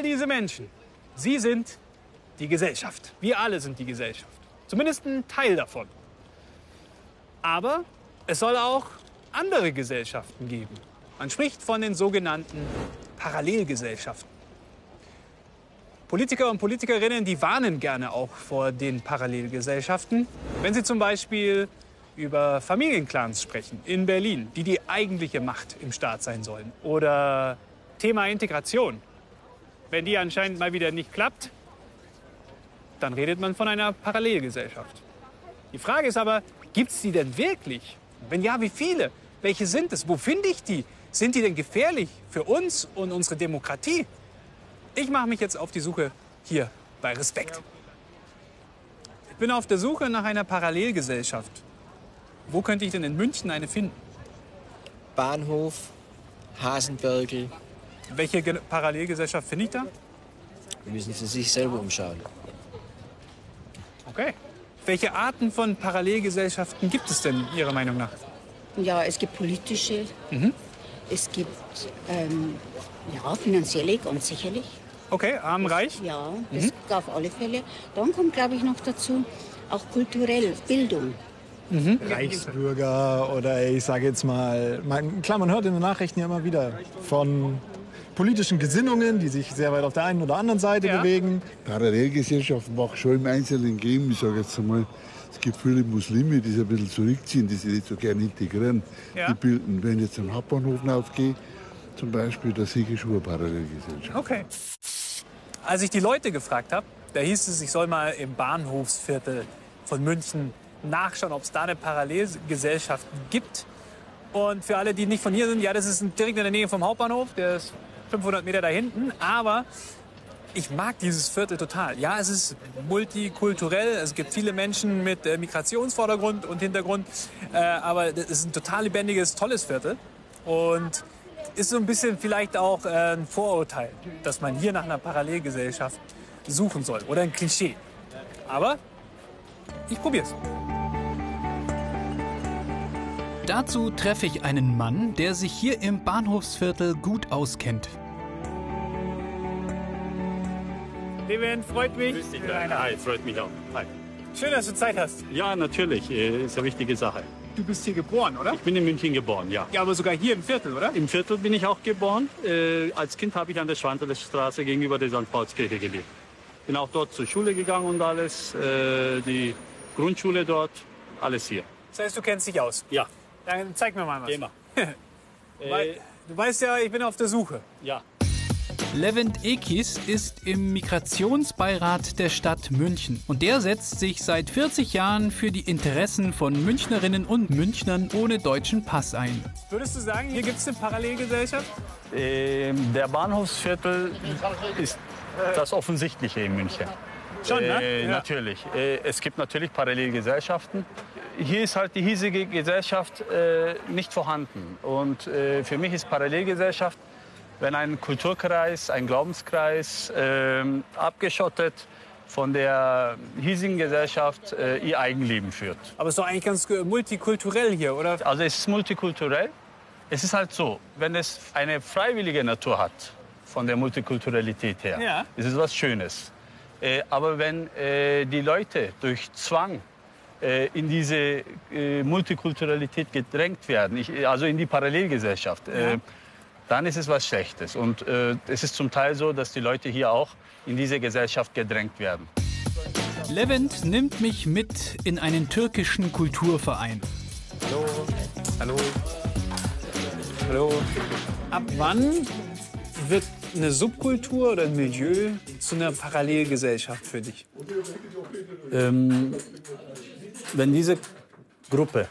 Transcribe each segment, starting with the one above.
all diese Menschen, sie sind die Gesellschaft. Wir alle sind die Gesellschaft. Zumindest ein Teil davon. Aber es soll auch andere Gesellschaften geben. Man spricht von den sogenannten Parallelgesellschaften. Politiker und Politikerinnen, die warnen gerne auch vor den Parallelgesellschaften, wenn sie zum Beispiel über Familienclans sprechen in Berlin, die die eigentliche Macht im Staat sein sollen. Oder Thema Integration. Wenn die anscheinend mal wieder nicht klappt, dann redet man von einer Parallelgesellschaft. Die Frage ist aber, gibt es die denn wirklich? Wenn ja, wie viele? Welche sind es? Wo finde ich die? Sind die denn gefährlich für uns und unsere Demokratie? Ich mache mich jetzt auf die Suche hier bei Respekt. Ich bin auf der Suche nach einer Parallelgesellschaft. Wo könnte ich denn in München eine finden? Bahnhof, Hasenbergel. Welche Ge Parallelgesellschaft finde ich da? Müssen Sie sich selber umschauen. Okay. Welche Arten von Parallelgesellschaften gibt es denn Ihrer Meinung nach? Ja, es gibt politische, es gibt ähm, ja, finanzielle, ganz sicherlich. Okay, arm, reich? Ja, das auf alle Fälle. Dann kommt, glaube ich, noch dazu auch kulturell Bildung. Reichsbürger oder ich sage jetzt mal, man, klar, man hört in den Nachrichten ja immer wieder von politischen Gesinnungen, die sich sehr weit auf der einen oder anderen Seite Ja. bewegen. Parallelgesellschaften mag schon im Einzelnen geben. Ich sage jetzt einmal, es gibt viele Muslime, die sich ein bisschen zurückziehen, die sich nicht so gerne integrieren. Ja. Die bilden, wenn ich jetzt am Hauptbahnhof aufgehe, zum Beispiel, da sehe ich schon eine Parallelgesellschaft. Okay. Als ich die Leute gefragt habe, da hieß es, ich soll mal im Bahnhofsviertel von München nachschauen, ob es da eine Parallelgesellschaft gibt. Und für alle, die nicht von hier sind, ja, das ist direkt in der Nähe vom Hauptbahnhof, der ist 500 Meter da hinten. Aber ich mag dieses Viertel total. Ja, es ist multikulturell, es gibt viele Menschen mit äh, Migrationsvordergrund und Hintergrund, äh, aber es ist ein total lebendiges, tolles Viertel. Und ist so ein bisschen vielleicht auch äh, ein Vorurteil, dass man hier nach einer Parallelgesellschaft suchen soll oder ein Klischee. Aber ich probier's. Dazu treffe ich einen Mann, der sich hier im Bahnhofsviertel gut auskennt. Levin, freut mich. Hi, freut mich auch. Hi. Schön, dass du Zeit hast. Ja, natürlich, äh, ist eine wichtige Sache. Du bist hier geboren, oder? Ich bin in München geboren, ja. Ja, aber sogar hier im Viertel, oder? Im Viertel bin ich auch geboren. Äh, als Kind habe ich an der Schwantelerstraße gegenüber der St. Paulskirche gelebt. Bin auch dort zur Schule gegangen und alles. Äh, die Grundschule dort, alles hier. Das heißt, du kennst dich aus. Ja, Dann zeig mir mal was. geh mal. Weil, du weißt ja, ich bin auf der Suche. Ja, Levent Ekis ist im Migrationsbeirat der Stadt München und der setzt sich seit 40 Jahren für die Interessen von Münchnerinnen und Münchnern ohne deutschen Pass ein. Würdest du sagen, hier gibt es eine Parallelgesellschaft? Ähm, der Bahnhofsviertel ist das Offensichtliche in München. Schon, ne? Äh, Ja. Natürlich. Äh, es gibt natürlich Parallelgesellschaften. Hier ist halt die hiesige Gesellschaft äh, nicht vorhanden. Und äh, für mich ist Parallelgesellschaft, wenn ein Kulturkreis, ein Glaubenskreis ähm, abgeschottet von der hiesigen Gesellschaft äh, ihr Eigenleben führt. Aber es ist doch eigentlich ganz äh, multikulturell hier, oder? Also es ist multikulturell. Es ist halt so, wenn es eine freiwillige Natur hat, von der Multikulturalität her, Ja. ist es was Schönes. Äh, aber wenn äh, die Leute durch Zwang äh, in diese äh, Multikulturalität gedrängt werden, ich, also in die Parallelgesellschaft, äh, dann ist es was Schlechtes. Und äh, es ist zum Teil so, dass die Leute hier auch in diese Gesellschaft gedrängt werden. Levent nimmt mich mit in einen türkischen Kulturverein. Hallo. Hallo. Hallo. Ab wann wird eine Subkultur oder ein Milieu zu einer Parallelgesellschaft für dich? Ähm, wenn diese Gruppe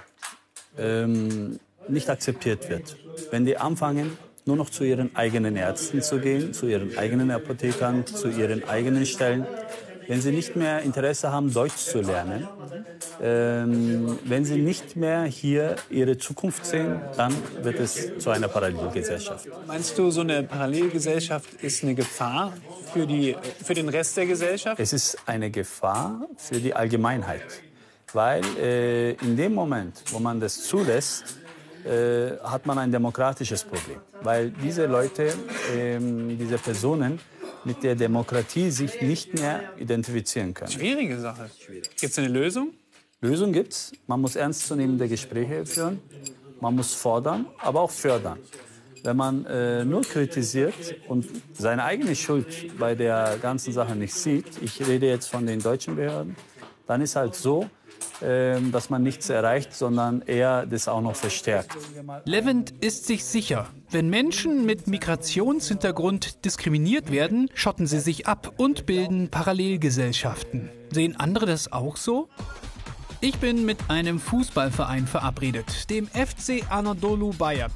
ähm, nicht akzeptiert wird, wenn die anfangen, nur noch zu ihren eigenen Ärzten zu gehen, zu ihren eigenen Apothekern, zu ihren eigenen Stellen, wenn sie nicht mehr Interesse haben, Deutsch zu lernen, ähm, wenn sie nicht mehr hier ihre Zukunft sehen, dann wird es zu einer Parallelgesellschaft. Meinst du, so eine Parallelgesellschaft ist eine Gefahr für, die, für den Rest der Gesellschaft? Es ist eine Gefahr für die Allgemeinheit, weil äh, in dem Moment, wo man das zulässt, äh, hat man ein demokratisches Problem, weil diese Leute, ähm, diese Personen mit der Demokratie sich nicht mehr identifizieren können. Schwierige Sache. Gibt es eine Lösung? Lösung gibt's. Man muss ernstzunehmende Gespräche führen. Man muss fordern, aber auch fördern. Wenn man äh, nur kritisiert und seine eigene Schuld bei der ganzen Sache nicht sieht, ich rede jetzt von den deutschen Behörden, dann ist halt so, äh, dass man nichts erreicht, sondern eher das auch noch verstärkt. Levent ist sich sicher, wenn Menschen mit Migrationshintergrund diskriminiert werden, schotten sie sich ab und bilden Parallelgesellschaften. Sehen andere das auch so? Ich bin mit einem Fußballverein verabredet, dem FC Anadolu Bayer.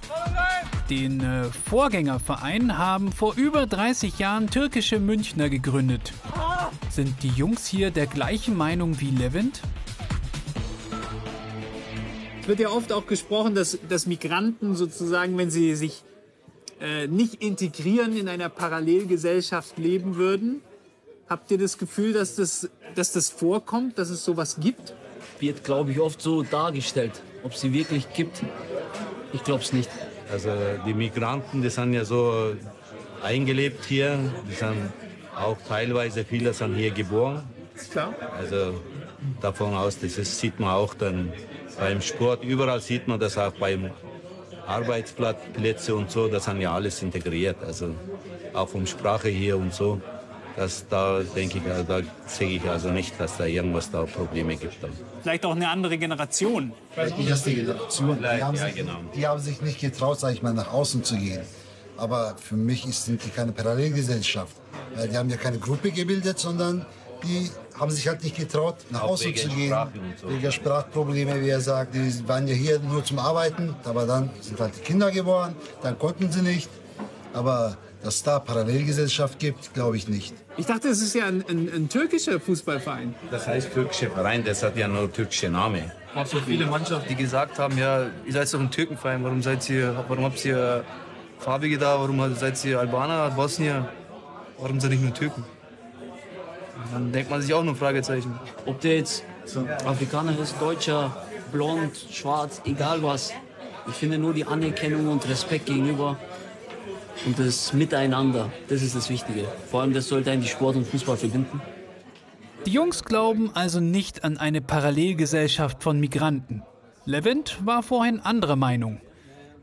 Den äh, Vorgängerverein haben vor über 30 Jahren türkische Münchner gegründet. Sind die Jungs hier der gleichen Meinung wie Levent? Es wird ja oft auch gesprochen, dass, dass Migranten sozusagen, wenn sie sich äh, nicht integrieren, in einer Parallelgesellschaft leben würden. Habt ihr das Gefühl, dass das, dass das vorkommt, dass es sowas gibt? Wird, glaube ich, oft so dargestellt. Ob es sie wirklich gibt, ich glaube es nicht. Also die Migranten, die sind ja so eingelebt hier. Die sind auch teilweise, viele sind hier geboren. Klar. Also davon aus, das ist, sieht man auch dann beim Sport, überall sieht man das auch beim Arbeitsplätze und so, das sind ja alles integriert. Also auch vom Sprache hier und so. Das, da denke ich, also, da sehe ich also nicht, dass da irgendwas da Probleme gibt. Vielleicht auch eine andere Generation. Vielleicht die erste Generation. Die haben, sich, genau. die haben sich nicht getraut, sag ich mal, nach außen zu gehen. Aber für mich ist, sind die keine Parallelgesellschaft. Weil die haben ja keine Gruppe gebildet, sondern die haben sich halt nicht getraut, nach Auch außen wegen zu gehen. So. Wegen Sprachprobleme, wie er sagt. Die waren ja hier nur zum Arbeiten, aber dann sind halt die Kinder geboren, dann konnten sie nicht. Aber dass da Parallelgesellschaft gibt, glaube ich nicht. Ich dachte, es ist ja ein, ein, ein türkischer Fußballverein. Das heißt türkische Verein, das hat ja nur türkische Name. Es gab so viele Mannschaften, die gesagt haben, ja, ihr seid doch ein Türkenverein, warum seid ihr, warum habt ihr Farbige da, warum seid ihr Albaner, Bosnier, warum seid ihr nicht nur Türken? Und dann denkt man sich auch nur Fragezeichen. Ob der jetzt Afrikaner ist, Deutscher, blond, schwarz, egal was. Ich finde nur die Anerkennung und Respekt gegenüber und das Miteinander, das ist das Wichtige. Vor allem, das sollte eigentlich Sport und Fußball verbinden. Die Jungs glauben also nicht an eine Parallelgesellschaft von Migranten. Levent war vorhin anderer Meinung.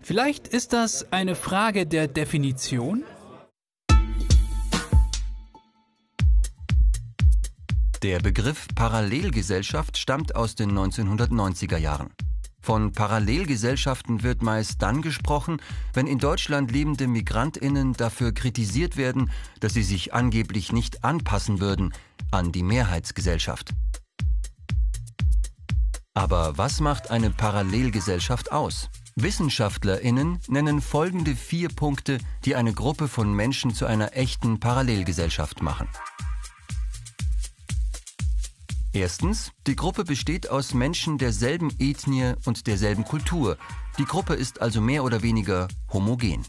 Vielleicht ist das eine Frage der Definition? Der Begriff Parallelgesellschaft stammt aus den 1990er Jahren. Von Parallelgesellschaften wird meist dann gesprochen, wenn in Deutschland lebende Migrantinnen dafür kritisiert werden, dass sie sich angeblich nicht anpassen würden an die Mehrheitsgesellschaft. Aber was macht eine Parallelgesellschaft aus? Wissenschaftlerinnen nennen folgende vier Punkte, die eine Gruppe von Menschen zu einer echten Parallelgesellschaft machen. Erstens, die Gruppe besteht aus Menschen derselben Ethnie und derselben Kultur. Die Gruppe ist also mehr oder weniger homogen.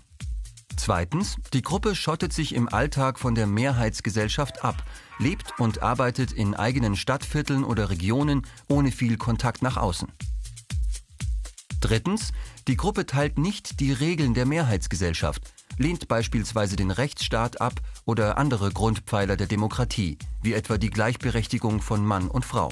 Zweitens, die Gruppe schottet sich im Alltag von der Mehrheitsgesellschaft ab, lebt und arbeitet in eigenen Stadtvierteln oder Regionen ohne viel Kontakt nach außen. Drittens, die Gruppe teilt nicht die Regeln der Mehrheitsgesellschaft, lehnt beispielsweise den Rechtsstaat ab oder andere Grundpfeiler der Demokratie, wie etwa die Gleichberechtigung von Mann und Frau.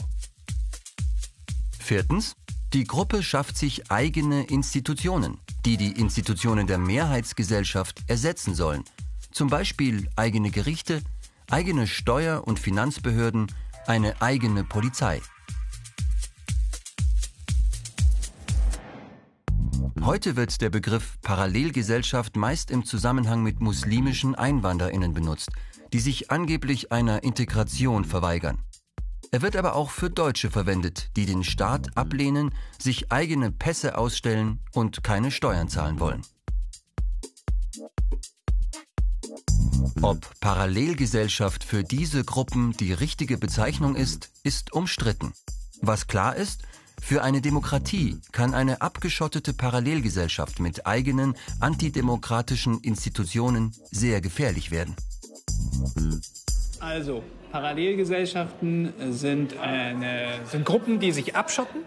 Viertens, die Gruppe schafft sich eigene Institutionen, die die Institutionen der Mehrheitsgesellschaft ersetzen sollen, zum Beispiel eigene Gerichte, eigene Steuer- und Finanzbehörden, eine eigene Polizei. Heute wird der Begriff Parallelgesellschaft meist im Zusammenhang mit muslimischen Einwanderinnen benutzt, die sich angeblich einer Integration verweigern. Er wird aber auch für Deutsche verwendet, die den Staat ablehnen, sich eigene Pässe ausstellen und keine Steuern zahlen wollen. Ob Parallelgesellschaft für diese Gruppen die richtige Bezeichnung ist, ist umstritten. Was klar ist, für eine Demokratie kann eine abgeschottete Parallelgesellschaft mit eigenen antidemokratischen Institutionen sehr gefährlich werden. Also, Parallelgesellschaften sind, eine, sind Gruppen, die sich abschotten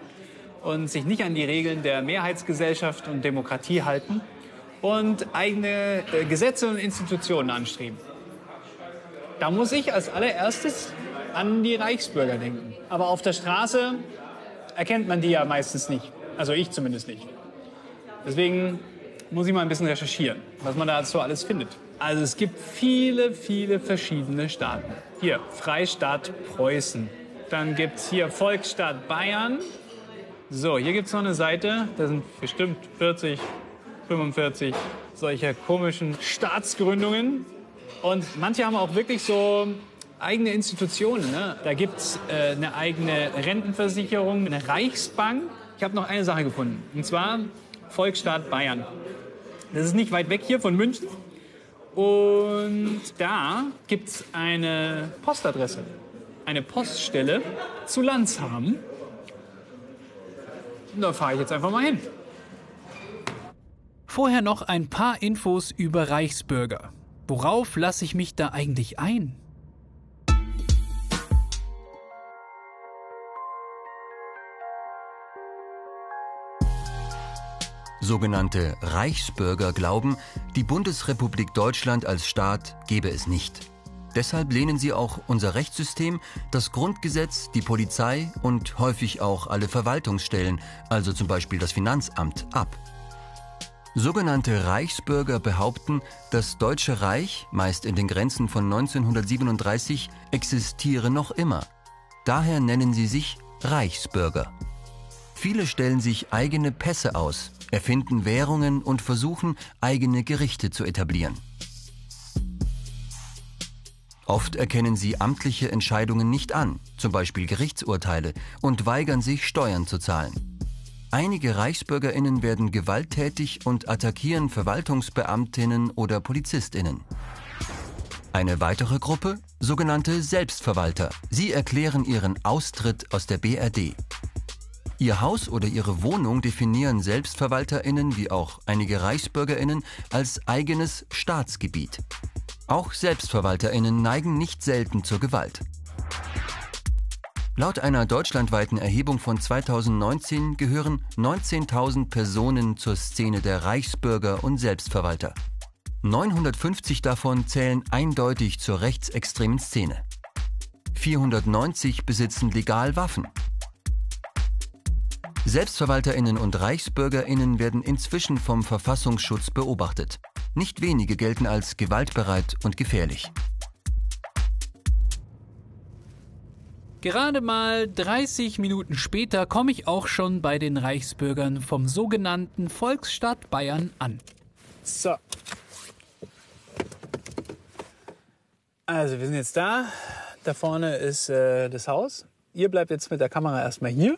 und sich nicht an die Regeln der Mehrheitsgesellschaft und Demokratie halten und eigene äh, Gesetze und Institutionen anstreben. Da muss ich als allererstes an die Reichsbürger denken. Aber auf der Straße erkennt man die ja meistens nicht. Also ich zumindest nicht. Deswegen muss ich mal ein bisschen recherchieren, was man da so alles findet. Also es gibt viele, viele verschiedene Staaten. Hier, Freistaat Preußen. Dann gibt es hier Volksstaat Bayern. So, hier gibt es noch eine Seite. Da sind bestimmt 40, 45 solcher komischen Staatsgründungen. Und manche haben auch wirklich so eigene Institutionen. Ne? Da gibt es äh, eine eigene Rentenversicherung, eine Reichsbank. Ich habe noch eine Sache gefunden. Und zwar Volksstaat Bayern. Das ist nicht weit weg hier von München. Und da gibt es eine Postadresse, eine Poststelle zu Landshamen. Da fahre ich jetzt einfach mal hin. Vorher noch ein paar Infos über Reichsbürger. Worauf lasse ich mich da eigentlich ein? Sogenannte Reichsbürger glauben, die Bundesrepublik Deutschland als Staat gebe es nicht. Deshalb lehnen sie auch unser Rechtssystem, das Grundgesetz, die Polizei und häufig auch alle Verwaltungsstellen, also zum Beispiel das Finanzamt, ab. Sogenannte Reichsbürger behaupten, das Deutsche Reich, meist in den Grenzen von 1937, existiere noch immer. Daher nennen sie sich Reichsbürger. Viele stellen sich eigene Pässe aus, erfinden Währungen und versuchen, eigene Gerichte zu etablieren. Oft erkennen sie amtliche Entscheidungen nicht an, zum Beispiel Gerichtsurteile, und weigern sich, Steuern zu zahlen. Einige Reichsbürgerinnen werden gewalttätig und attackieren Verwaltungsbeamtinnen oder Polizistinnen. Eine weitere Gruppe, sogenannte Selbstverwalter. Sie erklären ihren Austritt aus der BRD. Ihr Haus oder ihre Wohnung definieren Selbstverwalterinnen wie auch einige Reichsbürgerinnen als eigenes Staatsgebiet. Auch Selbstverwalterinnen neigen nicht selten zur Gewalt. Laut einer deutschlandweiten Erhebung von 2019 gehören 19.000 Personen zur Szene der Reichsbürger und Selbstverwalter. 950 davon zählen eindeutig zur rechtsextremen Szene. 490 besitzen legal Waffen Selbstverwalterinnen und Reichsbürgerinnen werden inzwischen vom Verfassungsschutz beobachtet. Nicht wenige gelten als gewaltbereit und gefährlich. Gerade mal 30 Minuten später komme ich auch schon bei den Reichsbürgern vom sogenannten Volksstaat Bayern an. So. Also, wir sind jetzt da. Da vorne ist äh, das Haus. Ihr bleibt jetzt mit der Kamera erstmal hier.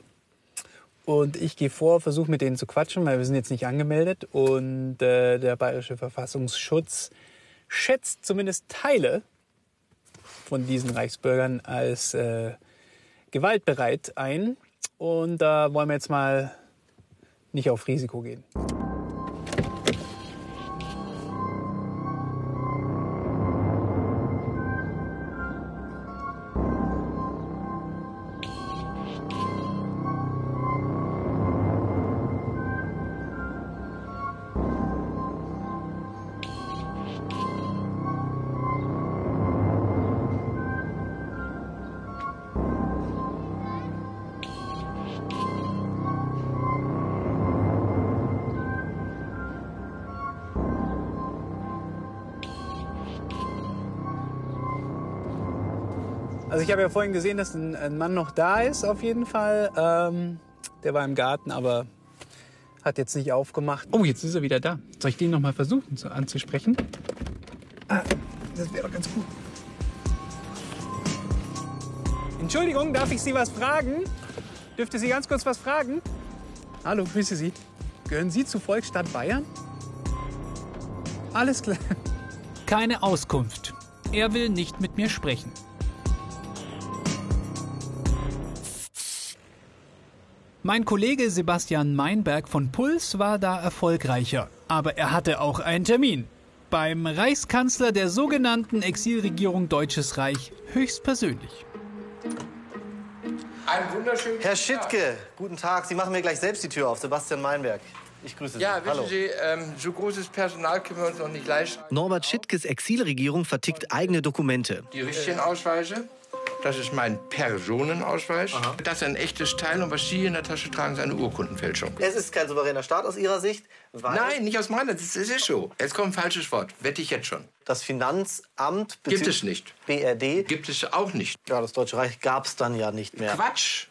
Und ich gehe vor, versuche mit denen zu quatschen, weil wir sind jetzt nicht angemeldet. Und äh, der Bayerische Verfassungsschutz schätzt zumindest Teile von diesen Reichsbürgern als äh, gewaltbereit ein. Und da wollen wir jetzt mal nicht auf Risiko gehen. Also ich habe ja vorhin gesehen, dass ein, ein, Mann noch da ist, auf jeden Fall. Ähm, der war im Garten, aber hat jetzt nicht aufgemacht. Oh, jetzt ist er wieder da. Soll ich den noch mal versuchen zu, anzusprechen? Ah, das wäre doch ganz gut. Entschuldigung, darf ich Sie was fragen? Dürfte Sie ganz kurz was fragen? Hallo, grüße Sie. Gehören Sie zu Volksstadt Bayern? Alles klar. Keine Auskunft. Er will nicht mit mir sprechen. Mein Kollege Sebastian Meinberg von Puls war da erfolgreicher, aber er hatte auch einen Termin. Beim Reichskanzler der sogenannten Exilregierung Deutsches Reich höchstpersönlich. Ein wunderschönen Herr Schittke, guten Tag. Sie machen mir gleich selbst die Tür auf. Sebastian Meinberg. Ich grüße Sie. Ja, wissen Hallo. Sie, ähm, so großes Personal können wir uns noch nicht leisten. Norbert Schittkes Exilregierung vertickt eigene Dokumente. Die richtigen Ausweise, das ist mein Personenausweis. Das ist ein echtes Teil und was Sie hier in der Tasche tragen, ist eine Urkundenfälschung. Es ist kein souveräner Staat aus Ihrer Sicht, weil Nein, nicht aus meiner Sicht, es ist so. Jetzt kommt ein falsches Wort, wette ich jetzt schon. das Finanzamt Gibt es nicht. BRD. Gibt es auch nicht. Ja, das Deutsche Reich gab es dann ja nicht mehr. Quatsch!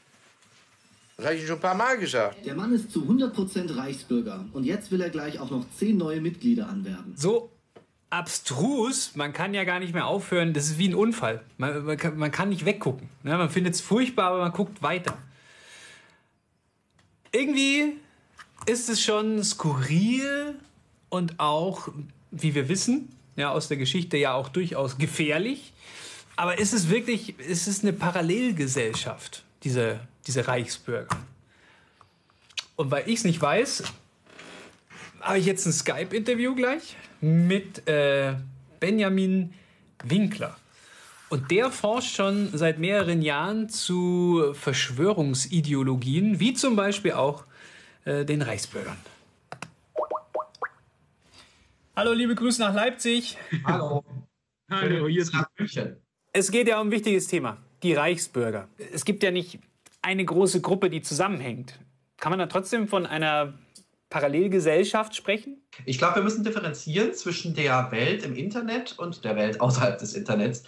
Das habe ich schon ein paar Mal gesagt. Der Mann ist zu 100% Reichsbürger und jetzt will er gleich auch noch zehn neue Mitglieder anwerben. So abstrus, man kann ja gar nicht mehr aufhören. Das ist wie ein Unfall. Man, man, kann, man kann nicht weggucken. Ne? Man findet es furchtbar, aber man guckt weiter. Irgendwie ist es schon skurril und auch, wie wir wissen, ja, aus der Geschichte ja auch durchaus gefährlich. Aber ist es wirklich, ist es eine Parallelgesellschaft, diese, diese Reichsbürger? Und weil ich es nicht weiß, habe ich jetzt ein Skype-Interview gleich mit äh, Benjamin Winkler. Und der forscht schon seit mehreren Jahren zu Verschwörungsideologien, wie zum Beispiel auch äh, den Reichsbürgern. Hallo, liebe Grüße nach Leipzig. Hallo. Hallo, hier ist München. Es geht ja um ein wichtiges Thema, die Reichsbürger. Es gibt ja nicht eine große Gruppe, die zusammenhängt. Kann man da trotzdem von einer Parallelgesellschaft sprechen? Ich glaube, wir müssen differenzieren zwischen der Welt im Internet und der Welt außerhalb des Internets.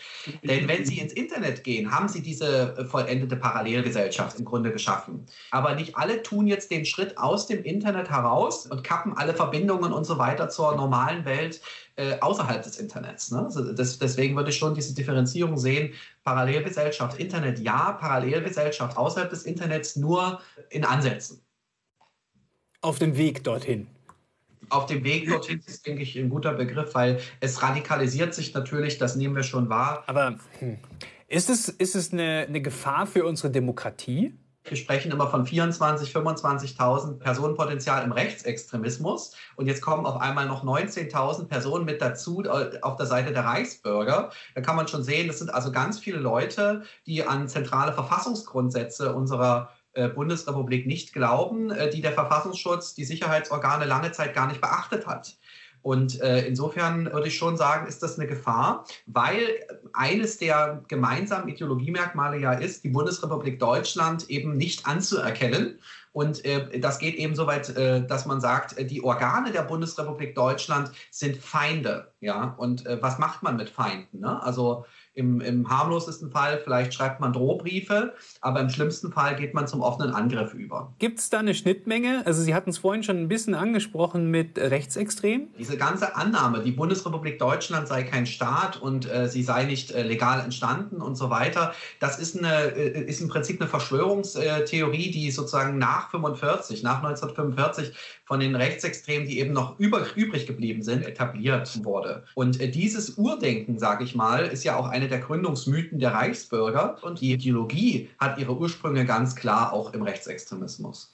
Denn wenn Sie ins Internet gehen, haben Sie diese äh, vollendete Parallelgesellschaft im Grunde geschaffen. Aber nicht alle tun jetzt den Schritt aus dem Internet heraus und kappen alle Verbindungen und so weiter zur normalen Welt äh, außerhalb des Internets. Ne? Also das, deswegen würde ich schon diese Differenzierung sehen. Parallelgesellschaft, Internet ja, Parallelgesellschaft außerhalb des Internets nur in Ansätzen. Auf dem Weg dorthin. Auf dem Weg dorthin ist, denke ich, ein guter Begriff, weil es radikalisiert sich natürlich, das nehmen wir schon wahr. Aber hm, ist es, ist es eine, eine Gefahr für unsere Demokratie? Wir sprechen immer von 24.000, 25.000 Personenpotenzial im Rechtsextremismus. Und jetzt kommen auf einmal noch 19.000 Personen mit dazu äh, auf der Seite der Reichsbürger. Da kann man schon sehen, das sind also ganz viele Leute, die an zentrale Verfassungsgrundsätze unserer Bundesrepublik nicht glauben, äh, die der Verfassungsschutz, die Sicherheitsorgane lange Zeit gar nicht beachtet hat. Und äh, insofern würde ich schon sagen, ist das eine Gefahr, weil eines der gemeinsamen Ideologiemerkmale ja ist, die Bundesrepublik Deutschland eben nicht anzuerkennen. Und äh, das geht eben so weit, äh, dass man sagt, die Organe der Bundesrepublik Deutschland sind Feinde. Ja? Und äh, was macht man mit Feinden? Ne? Also im, im harmlosesten Fall vielleicht schreibt man Drohbriefe, aber im schlimmsten Fall geht man zum offenen Angriff über. Gibt es da eine Schnittmenge? Also Sie hatten es vorhin schon ein bisschen angesprochen mit Rechtsextrem. Diese ganze Annahme, die Bundesrepublik Deutschland sei kein Staat und äh, sie sei nicht äh, legal entstanden und so weiter, das ist, eine, äh, ist im Prinzip eine Verschwörungstheorie, die sozusagen nach 45, nach 1945 von den Rechtsextremen, die eben noch über, übrig geblieben sind, etabliert wurde. Und äh, dieses Urdenken, sage ich mal, ist ja auch eine der Gründungsmythen der Reichsbürger. Und die Ideologie hat ihre Ursprünge ganz klar auch im Rechtsextremismus.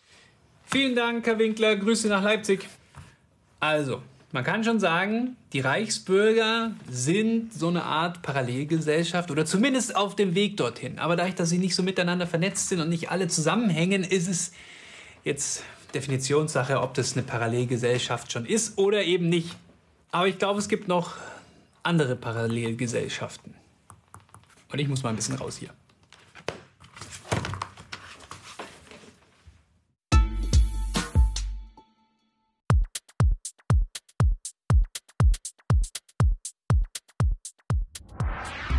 Vielen Dank, Herr Winkler. Grüße nach Leipzig. Also, man kann schon sagen, die Reichsbürger sind so eine Art Parallelgesellschaft oder zumindest auf dem Weg dorthin. Aber dadurch, dass sie nicht so miteinander vernetzt sind und nicht alle zusammenhängen, ist es jetzt Definitionssache, ob das eine Parallelgesellschaft schon ist oder eben nicht. Aber ich glaube, es gibt noch andere Parallelgesellschaften. Und ich muss mal ein bisschen raus hier.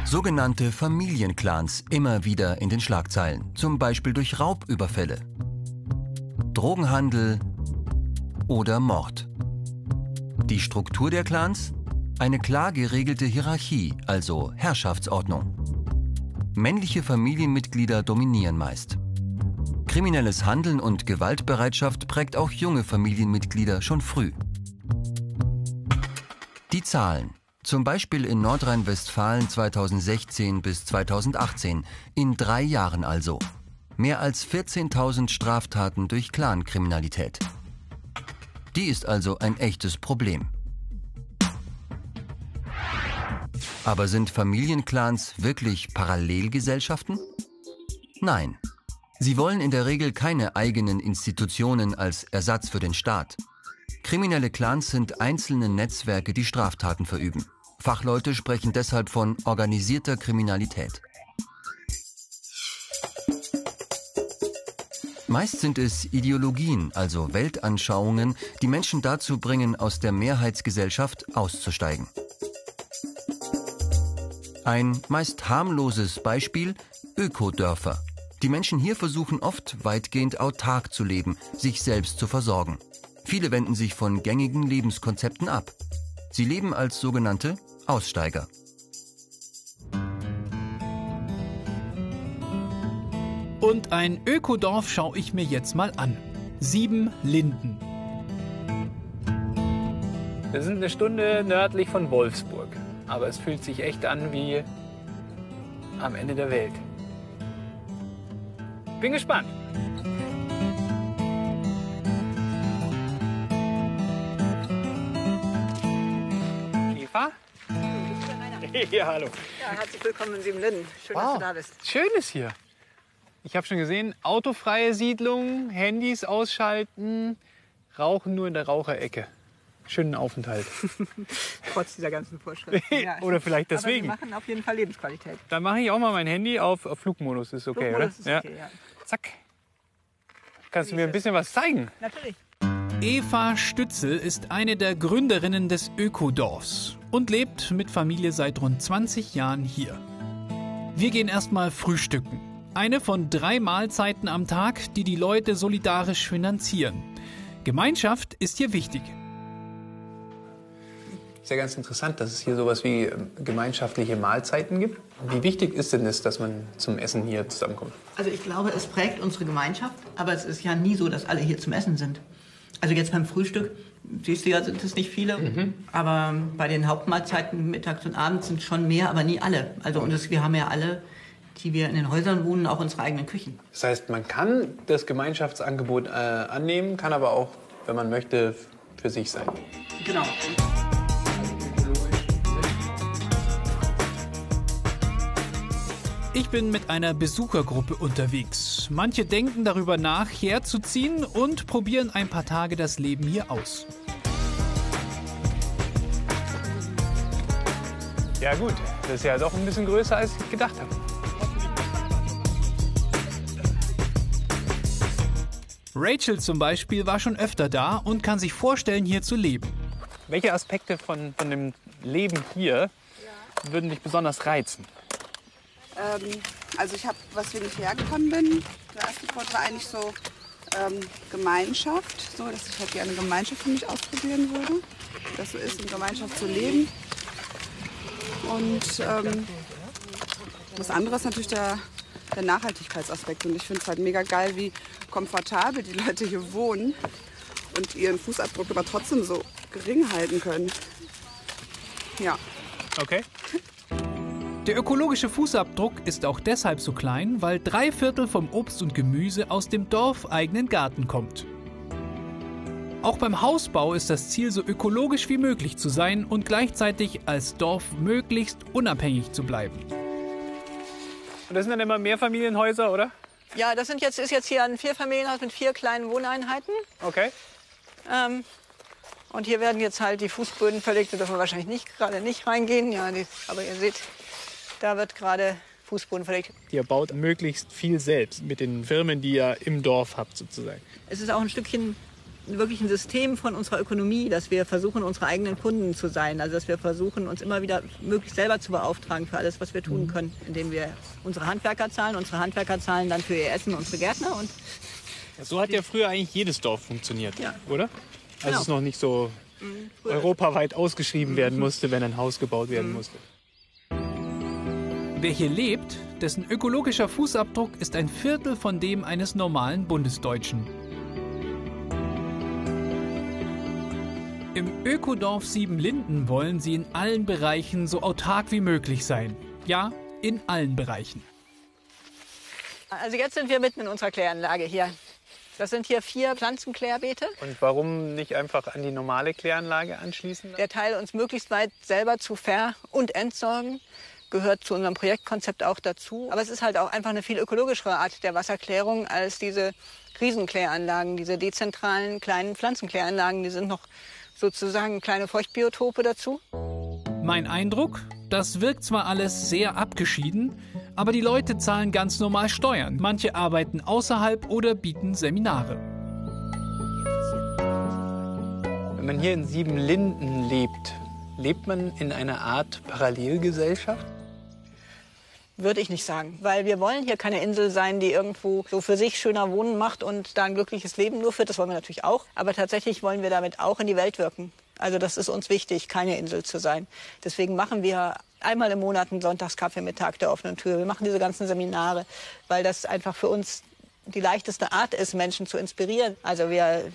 Sogenannte Familienclans immer wieder in den Schlagzeilen, zum Beispiel durch Raubüberfälle, Drogenhandel oder Mord. Die Struktur der Clans? Eine klar geregelte Hierarchie, also Herrschaftsordnung. Männliche Familienmitglieder dominieren meist. Kriminelles Handeln und Gewaltbereitschaft prägt auch junge Familienmitglieder schon früh. Die Zahlen. Zum Beispiel in Nordrhein-Westfalen 2016 bis 2018, in drei Jahren also. Mehr als 14.000 Straftaten durch Clankriminalität. Die ist also ein echtes Problem. Aber sind Familienclans wirklich Parallelgesellschaften? Nein. Sie wollen in der Regel keine eigenen Institutionen als Ersatz für den Staat. Kriminelle Clans sind einzelne Netzwerke, die Straftaten verüben. Fachleute sprechen deshalb von organisierter Kriminalität. Meist sind es Ideologien, also Weltanschauungen, die Menschen dazu bringen, aus der Mehrheitsgesellschaft auszusteigen. Ein meist harmloses Beispiel Ökodörfer. Die Menschen hier versuchen oft weitgehend autark zu leben, sich selbst zu versorgen. Viele wenden sich von gängigen Lebenskonzepten ab. Sie leben als sogenannte Aussteiger. Und ein Ökodorf schaue ich mir jetzt mal an. Sieben Linden. Wir sind eine Stunde nördlich von Wolfsburg. Aber es fühlt sich echt an wie am Ende der Welt. Bin gespannt. Eva? Ja, hallo. Ja, herzlich willkommen in Siebenlinden. Schön, dass Wow. du da bist. Schön ist hier. Ich habe schon gesehen, autofreie Siedlung, Handys ausschalten, Rauchen nur in der Raucherecke. Schönen Aufenthalt. Trotz dieser ganzen Vorschriften. Ja. Oder vielleicht deswegen. Aber wir machen auf jeden Fall Lebensqualität. Dann mache ich auch mal mein Handy auf, auf Flugmodus. Ist okay, Flugmodus oder? ist okay, ja. Zack. Kannst du mir ein bisschen was zeigen? Natürlich. Eva Stützel ist eine der Gründerinnen des Ökodorfs und lebt mit Familie seit rund 20 Jahren hier. Wir gehen erstmal frühstücken. Eine von drei Mahlzeiten am Tag, die die Leute solidarisch finanzieren. Gemeinschaft ist hier wichtig. Ist ja ganz interessant, dass es hier sowas wie ähm, gemeinschaftliche Mahlzeiten gibt. Wie wichtig ist denn es, dass man zum Essen hier zusammenkommt? Also ich glaube, es prägt unsere Gemeinschaft, aber es ist ja nie so, dass alle hier zum Essen sind. Also jetzt beim Frühstück, siehst du ja, sind es nicht viele, Mhm. aber bei den Hauptmahlzeiten mittags und abends sind schon mehr, aber nie alle. Also und es, wir haben ja alle, die wir in den Häusern wohnen, auch unsere eigenen Küchen. Das heißt, man kann das Gemeinschaftsangebot äh, annehmen, kann aber auch, wenn man möchte, für sich sein. Genau. Ich bin mit einer Besuchergruppe unterwegs. Manche denken darüber nach, herzuziehen und probieren ein paar Tage das Leben hier aus. Ja gut, das ist ja doch ein bisschen größer, als ich gedacht habe. Rachel zum Beispiel war schon öfter da und kann sich vorstellen, hier zu leben. Welche Aspekte von, von dem Leben hier würden dich besonders reizen? Ähm, also ich habe, was wenn ich hergekommen bin, der erste Punkt war eigentlich so ähm, Gemeinschaft, so dass ich halt gerne Gemeinschaft für mich ausprobieren würde, das so ist, in Gemeinschaft zu leben. Und ähm, das andere ist natürlich der, der Nachhaltigkeitsaspekt. Und ich finde es halt mega geil, wie komfortabel die Leute hier wohnen und ihren Fußabdruck aber trotzdem so gering halten können. Ja. Okay. Der ökologische Fußabdruck ist auch deshalb so klein, weil drei Viertel vom Obst und Gemüse aus dem dorfeigenen Garten kommt. Auch beim Hausbau ist das Ziel, so ökologisch wie möglich zu sein und gleichzeitig als Dorf möglichst unabhängig zu bleiben. Und das sind dann immer Mehrfamilienhäuser, oder? Ja, das sind jetzt, ist jetzt hier ein Vierfamilienhaus mit vier kleinen Wohneinheiten. Okay. Ähm, und hier werden jetzt halt die Fußböden verlegt. Da dürfen wir wahrscheinlich nicht, gerade nicht reingehen. Ja, die, aber ihr seht, da wird gerade Fußboden verlegt. Ihr baut möglichst viel selbst mit den Firmen, die ihr im Dorf habt, sozusagen. Es ist auch ein Stückchen wirklich ein System von unserer Ökonomie, dass wir versuchen, unsere eigenen Kunden zu sein. Also dass wir versuchen, uns immer wieder möglichst selber zu beauftragen für alles, was wir tun können, indem wir unsere Handwerker zahlen. Unsere Handwerker zahlen dann für ihr Essen unsere Gärtner. Und So hat ja früher eigentlich jedes Dorf funktioniert, Ja. oder? Als Genau. es noch nicht so europaweit ausgeschrieben werden musste, wenn ein Haus gebaut werden musste. Wer hier lebt, dessen ökologischer Fußabdruck ist ein Viertel von dem eines normalen Bundesdeutschen. Im Ökodorf Siebenlinden wollen sie in allen Bereichen so autark wie möglich sein. Ja, in allen Bereichen. also jetzt sind wir mitten in unserer Kläranlage hier. Das sind hier vier Pflanzenklärbeete. Und warum nicht einfach an die normale Kläranlage anschließen? Der Teil uns möglichst weit selber zu ver- und entsorgen. Gehört zu unserem Projektkonzept auch dazu. Aber es ist halt auch einfach eine viel ökologischere Art der Wasserklärung als diese Riesenkläranlagen, diese dezentralen kleinen Pflanzenkläranlagen. Die sind noch sozusagen kleine Feuchtbiotope dazu. Mein Eindruck, das wirkt zwar alles sehr abgeschieden, aber die Leute zahlen ganz normal Steuern. Manche arbeiten außerhalb oder bieten Seminare. Wenn man hier in Siebenlinden lebt, lebt man in einer Art Parallelgesellschaft? Würde ich nicht sagen, weil wir wollen hier keine Insel sein, die irgendwo so für sich schöner Wohnen macht und da ein glückliches Leben nur führt. Das wollen wir natürlich auch. Aber tatsächlich wollen wir damit auch in die Welt wirken. Also das ist uns wichtig, keine Insel zu sein. Deswegen machen wir einmal im Monat einen Sonntagskaffee mit Tag der offenen Tür. Wir machen diese ganzen Seminare, weil das einfach für uns die leichteste Art ist, Menschen zu inspirieren. Also wir,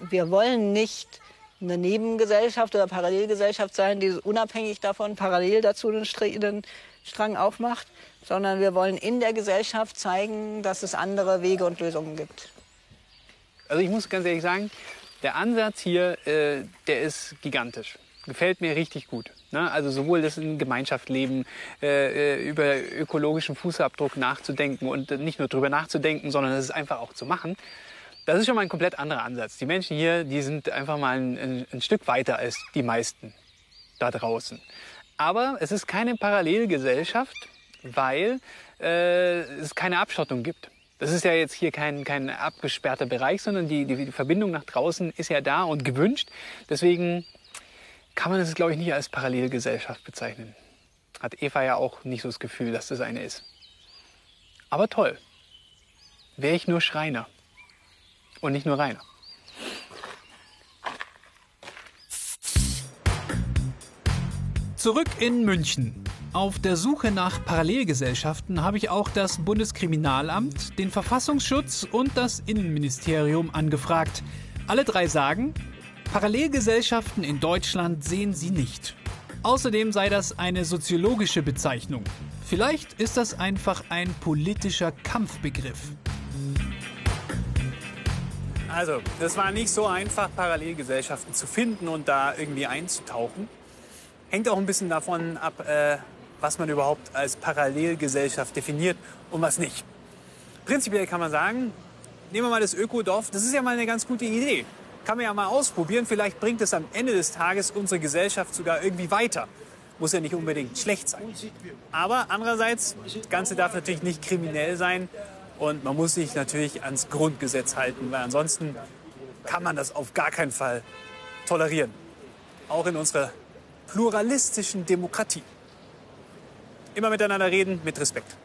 wir wollen nicht eine Nebengesellschaft oder Parallelgesellschaft sein, die unabhängig davon parallel dazu einen, Strang aufmacht, sondern wir wollen in der Gesellschaft zeigen, dass es andere Wege und Lösungen gibt. Also ich muss ganz ehrlich sagen, der Ansatz hier, äh, der ist gigantisch. Gefällt mir richtig gut. Ne? Also sowohl das in Gemeinschaft leben, äh, äh, über ökologischen Fußabdruck nachzudenken und nicht nur drüber nachzudenken, sondern es einfach auch zu machen. Das ist schon mal ein komplett anderer Ansatz. Die Menschen hier, die sind einfach mal ein, ein Stück weiter als die meisten da draußen. Aber es ist keine Parallelgesellschaft, weil äh, es keine Abschottung gibt. Das ist ja jetzt hier kein, kein abgesperrter Bereich, sondern die, die, Verbindung nach draußen ist ja da und gewünscht. Deswegen kann man es, glaube ich, nicht als Parallelgesellschaft bezeichnen. Hat Eva ja auch nicht so das Gefühl, dass das eine ist. Aber toll. Wäre ich nur Schreiner. Und nicht nur Rainer. Zurück in München. Auf der Suche nach Parallelgesellschaften habe ich auch das Bundeskriminalamt, den Verfassungsschutz und das Innenministerium angefragt. Alle drei sagen, Parallelgesellschaften in Deutschland sehen sie nicht. Außerdem sei das eine soziologische Bezeichnung. Vielleicht ist das einfach ein politischer Kampfbegriff. Also, das war nicht so einfach, Parallelgesellschaften zu finden und da irgendwie einzutauchen. Hängt auch ein bisschen davon ab, äh, was man überhaupt als Parallelgesellschaft definiert und was nicht. Prinzipiell kann man sagen, nehmen wir mal das Ökodorf, das ist ja mal eine ganz gute Idee. Kann man ja mal ausprobieren, vielleicht bringt es am Ende des Tages unsere Gesellschaft sogar irgendwie weiter. Muss ja nicht unbedingt schlecht sein. Aber andererseits, das Ganze darf natürlich nicht kriminell sein und man muss sich natürlich ans Grundgesetz halten, weil ansonsten kann man das auf gar keinen Fall tolerieren. Auch in unserer pluralistischen Demokratie. Immer miteinander reden mit Respekt.